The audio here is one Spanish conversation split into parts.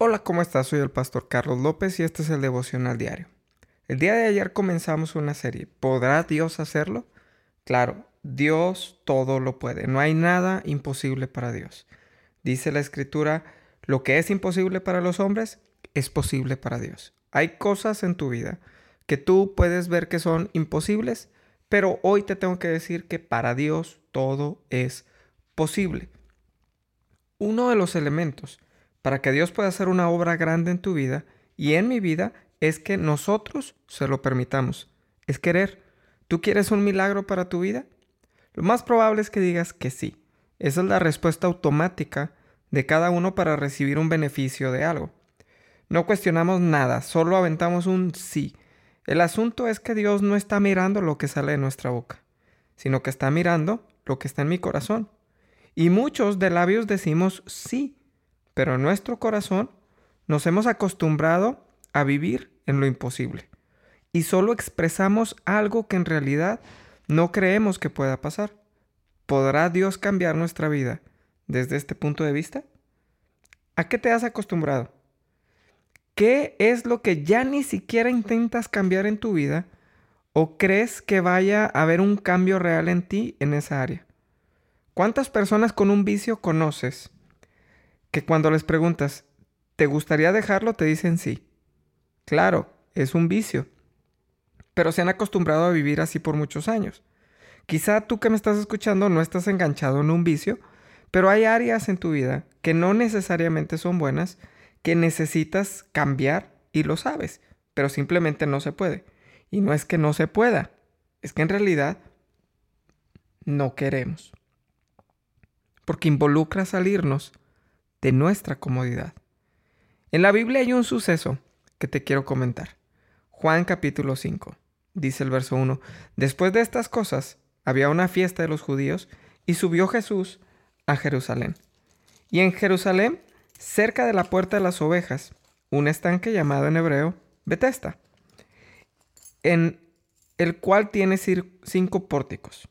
Hola, ¿cómo estás? Soy el pastor Carlos López y este es el devocional diario. El día de ayer comenzamos una serie. ¿Podrá Dios hacerlo? Claro, Dios todo lo puede. No hay nada imposible para Dios. Dice la escritura, lo que es imposible para los hombres es posible para Dios. Hay cosas en tu vida que tú puedes ver que son imposibles, pero hoy te tengo que decir que para Dios todo es posible. Uno de los elementos para que Dios pueda hacer una obra grande en tu vida y en mi vida es que nosotros se lo permitamos. Es querer. ¿Tú quieres un milagro para tu vida? Lo más probable es que digas que sí. Esa es la respuesta automática de cada uno para recibir un beneficio de algo. No cuestionamos nada, solo aventamos un sí. El asunto es que Dios no está mirando lo que sale de nuestra boca, sino que está mirando lo que está en mi corazón. Y muchos de labios decimos sí, pero en nuestro corazón nos hemos acostumbrado a vivir en lo imposible y solo expresamos algo que en realidad no creemos que pueda pasar. ¿Podrá Dios cambiar nuestra vida desde este punto de vista? ¿A qué te has acostumbrado? ¿Qué es lo que ya ni siquiera intentas cambiar en tu vida o crees que vaya a haber un cambio real en ti en esa área? ¿Cuántas personas con un vicio conoces que cuando les preguntas, ¿te gustaría dejarlo? te dicen sí. Claro, es un vicio. Pero se han acostumbrado a vivir así por muchos años. Quizá tú que me estás escuchando no estás enganchado en un vicio, pero hay áreas en tu vida que no necesariamente son buenas, que necesitas cambiar y lo sabes, pero simplemente no se puede. Y no es que no se pueda, es que en realidad no queremos. Porque involucra salirnos de nuestra comodidad. En la Biblia hay un suceso que te quiero comentar. Juan capítulo 5, dice el verso 1. Después de estas cosas, había una fiesta de los judíos y subió Jesús a Jerusalén. Y en Jerusalén, cerca de la puerta de las ovejas, un estanque llamado en hebreo Betesta, en el cual tiene cinco pórticos.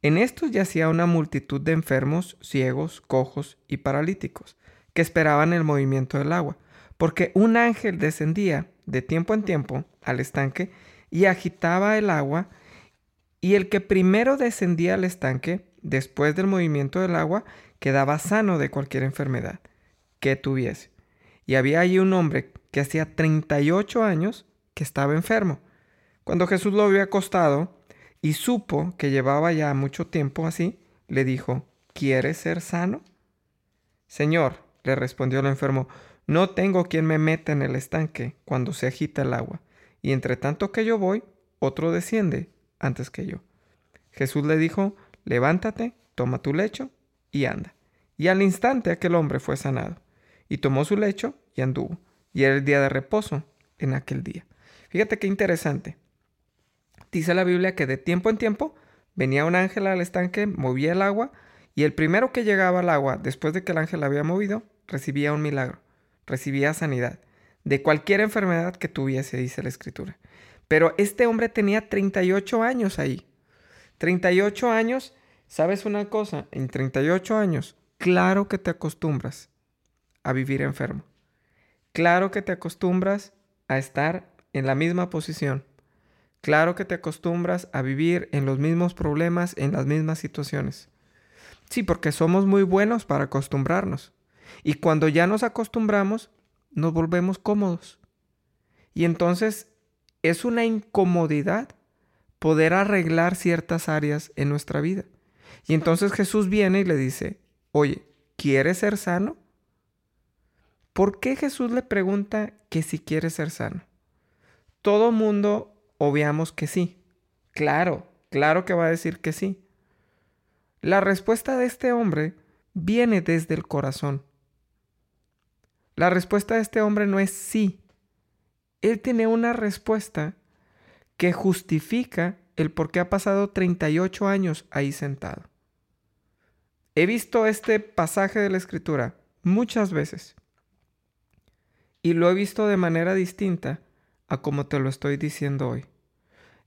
En estos yacía una multitud de enfermos, ciegos, cojos y paralíticos, que esperaban el movimiento del agua, porque un ángel descendía de tiempo en tiempo al estanque y agitaba el agua, y el que primero descendía al estanque, después del movimiento del agua, quedaba sano de cualquier enfermedad que tuviese. Y había allí un hombre que hacía 38 años que estaba enfermo. Cuando Jesús lo vio acostado, y supo que llevaba ya mucho tiempo así, le dijo, ¿quieres ser sano? Señor, le respondió el enfermo, no tengo quien me meta en el estanque cuando se agita el agua, y entre tanto que yo voy, otro desciende antes que yo. Jesús le dijo, levántate, toma tu lecho y anda. Y al instante aquel hombre fue sanado, y tomó su lecho y anduvo. Y era el día de reposo en aquel día. Fíjate qué interesante. Dice la Biblia que de tiempo en tiempo venía un ángel al estanque, movía el agua, y el primero que llegaba al agua, después de que el ángel había movido, recibía un milagro, recibía sanidad, de cualquier enfermedad que tuviese, dice la escritura. Pero este hombre tenía 38 años ahí. 38 años, ¿sabes una cosa? En 38 años, claro que te acostumbras a vivir enfermo. Claro que te acostumbras a estar en la misma posición. Claro que te acostumbras a vivir en los mismos problemas, en las mismas situaciones. Sí, porque somos muy buenos para acostumbrarnos. Y cuando ya nos acostumbramos, nos volvemos cómodos. Y entonces es una incomodidad poder arreglar ciertas áreas en nuestra vida. Y entonces Jesús viene y le dice, oye, ¿quieres ser sano? ¿Por qué Jesús le pregunta que si quiere ser sano? Todo mundo obviamos que sí. Claro, claro que va a decir que sí. La respuesta de este hombre viene desde el corazón. La respuesta de este hombre no es sí. Él tiene una respuesta que justifica el por qué ha pasado 38 años ahí sentado. He visto este pasaje de la escritura muchas veces y lo he visto de manera distinta a como te lo estoy diciendo hoy.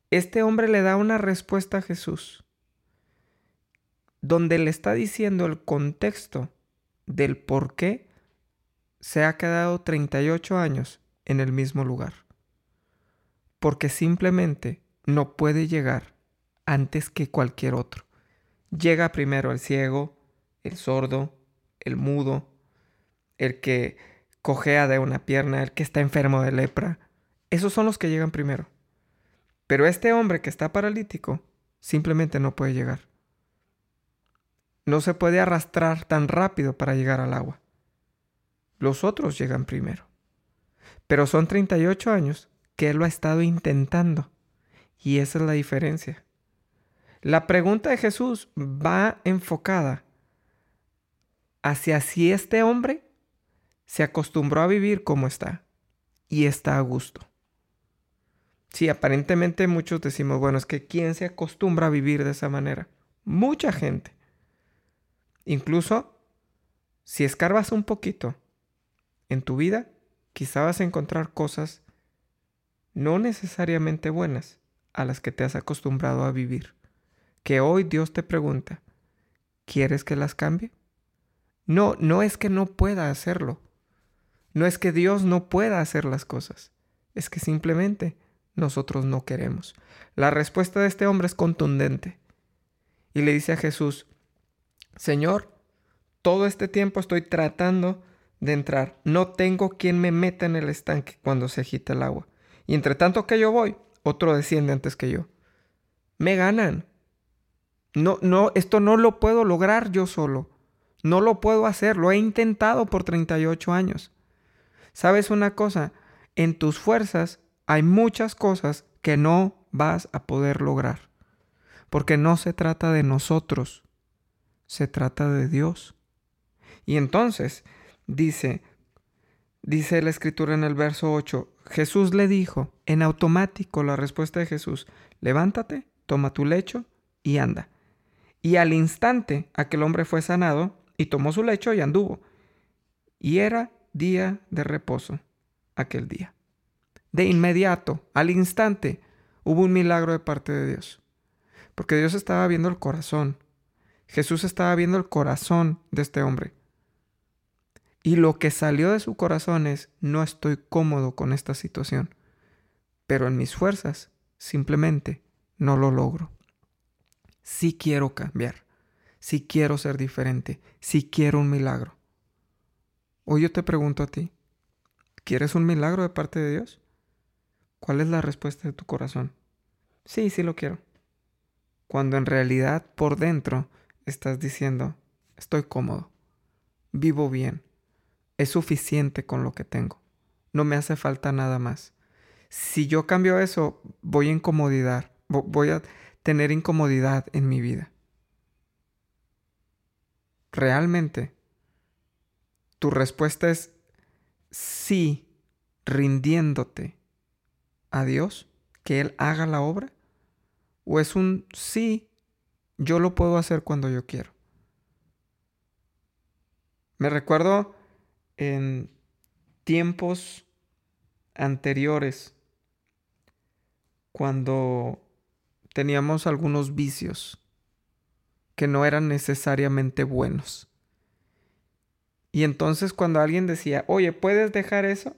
Este hombre le da una respuesta a Jesús, donde le está diciendo el contexto del por qué se ha quedado 38 años en el mismo lugar. Porque simplemente no puede llegar antes que cualquier otro. Llega primero el ciego, el sordo, el mudo, el que cojea de una pierna, el que está enfermo de lepra. Esos son los que llegan primero. Pero este hombre que está paralítico simplemente no puede llegar. No se puede arrastrar tan rápido para llegar al agua. Los otros llegan primero. Pero son 38 años que él lo ha estado intentando. Y esa es la diferencia. La pregunta de Jesús va enfocada hacia si este hombre se acostumbró a vivir como está y está a gusto. Sí, aparentemente muchos decimos, bueno, es que ¿quién se acostumbra a vivir de esa manera? Mucha gente. Incluso si escarbas un poquito en tu vida, quizá vas a encontrar cosas no necesariamente buenas a las que te has acostumbrado a vivir. Que hoy Dios te pregunta, ¿quieres que las cambie? No, no es que no pueda hacerlo. No es que Dios no pueda hacer las cosas. Es que simplemente nosotros no queremos. La respuesta de este hombre es contundente. Y le dice a Jesús, Señor, todo este tiempo estoy tratando de entrar. No tengo quien me meta en el estanque cuando se agita el agua. Y entre tanto que yo voy, otro desciende antes que yo. Me ganan. No, no, esto no lo puedo lograr yo solo. No lo puedo hacer. Lo he intentado por 38 años. ¿Sabes una cosa? En tus fuerzas hay muchas cosas que no vas a poder lograr. Porque no se trata de nosotros. Se trata de Dios. Y entonces, Dice, dice la escritura en el verso 8, Jesús le dijo, en automático la respuesta de Jesús, levántate, toma tu lecho y anda. Y al instante aquel hombre fue sanado y tomó su lecho y anduvo. Y era día de reposo aquel día. De inmediato, al instante, hubo un milagro de parte de Dios. Porque Dios estaba viendo el corazón. Jesús estaba viendo el corazón de este hombre. Y lo que salió de su corazón es, no estoy cómodo con esta situación, pero en mis fuerzas simplemente no lo logro. Sí quiero cambiar, sí quiero ser diferente, sí quiero un milagro. Hoy yo te pregunto a ti, ¿quieres un milagro de parte de Dios? ¿Cuál es la respuesta de tu corazón? Sí, sí lo quiero. Cuando en realidad por dentro estás diciendo, estoy cómodo, vivo bien, es suficiente con lo que tengo. No me hace falta nada más. Si yo cambio eso, voy a incomodidad. Voy a tener incomodidad en mi vida. Realmente, tu respuesta es sí, rindiéndote a Dios, que Él haga la obra. O es un sí, yo lo puedo hacer cuando yo quiero. Me recuerdo en tiempos anteriores, cuando teníamos algunos vicios que no eran necesariamente buenos. Y entonces cuando alguien decía, oye, ¿puedes dejar eso?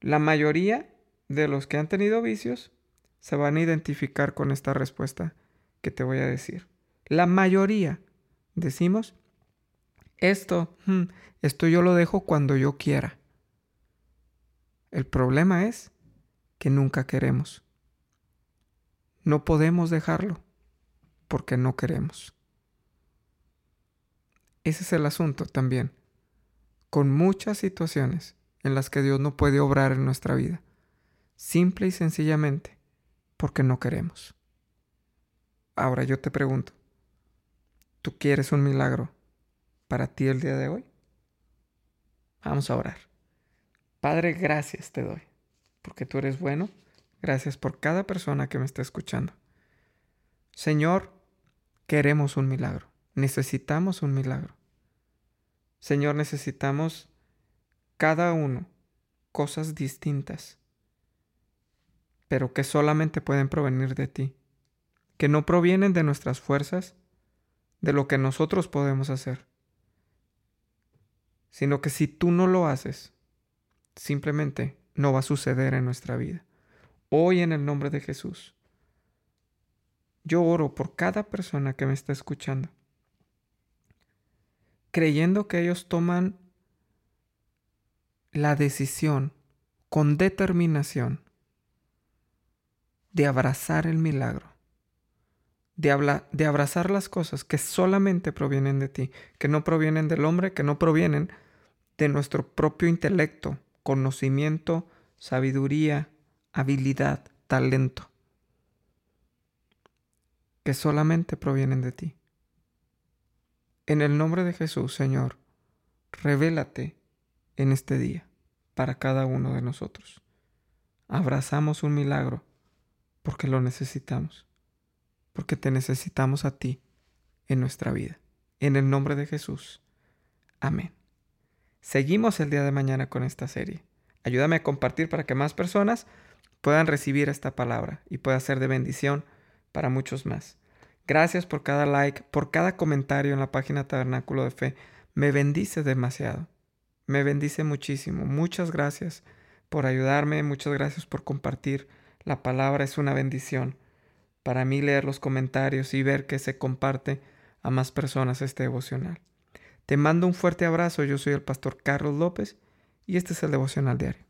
La mayoría de los que han tenido vicios se van a identificar con esta respuesta que te voy a decir. La mayoría decimos, esto, hmm, esto yo lo dejo cuando yo quiera. El problema es que nunca queremos. No podemos dejarlo porque no queremos. Ese es el asunto también, con muchas situaciones en las que Dios no puede obrar en nuestra vida, simple y sencillamente porque no queremos. Ahora yo te pregunto, ¿tú quieres un milagro? para ti el día de hoy? Vamos a orar. Padre, gracias te doy, porque tú eres bueno. Gracias por cada persona que me está escuchando. Señor, queremos un milagro. Necesitamos un milagro. Señor, necesitamos cada uno cosas distintas, pero que solamente pueden provenir de ti, que no provienen de nuestras fuerzas, de lo que nosotros podemos hacer sino que si tú no lo haces, simplemente no va a suceder en nuestra vida. Hoy en el nombre de Jesús, yo oro por cada persona que me está escuchando, creyendo que ellos toman la decisión con determinación de abrazar el milagro, de, de abrazar las cosas que solamente provienen de ti, que no provienen del hombre, que no provienen de nuestro propio intelecto, conocimiento, sabiduría, habilidad, talento, que solamente provienen de ti. En el nombre de Jesús, Señor, revélate en este día para cada uno de nosotros. Abrazamos un milagro porque lo necesitamos, porque te necesitamos a ti en nuestra vida. En el nombre de Jesús. Amén. Seguimos el día de mañana con esta serie. Ayúdame a compartir para que más personas puedan recibir esta palabra y pueda ser de bendición para muchos más. Gracias por cada like, por cada comentario en la página Tabernáculo de Fe. Me bendice demasiado. Me bendice muchísimo. Muchas gracias por ayudarme, muchas gracias por compartir. La palabra es una bendición. Para mí leer los comentarios y ver que se comparte a más personas este devocional. Te mando un fuerte abrazo, yo soy el pastor Carlos López y este es el devocional diario.